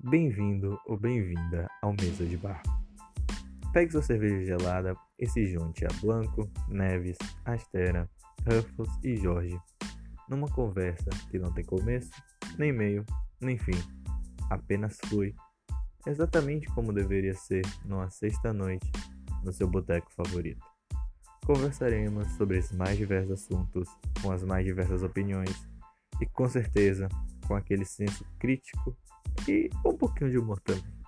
Bem-vindo ou bem-vinda ao Mesa de Bar. Pegue sua cerveja gelada e se junte a Blanco, Neves, Astera, Ruffles e Jorge numa conversa que não tem começo, nem meio, nem fim, apenas flui, exatamente como deveria ser numa sexta-noite no seu boteco favorito. Conversaremos sobre os mais diversos assuntos, com as mais diversas opiniões e com certeza com aquele senso crítico e um pouquinho de humor também.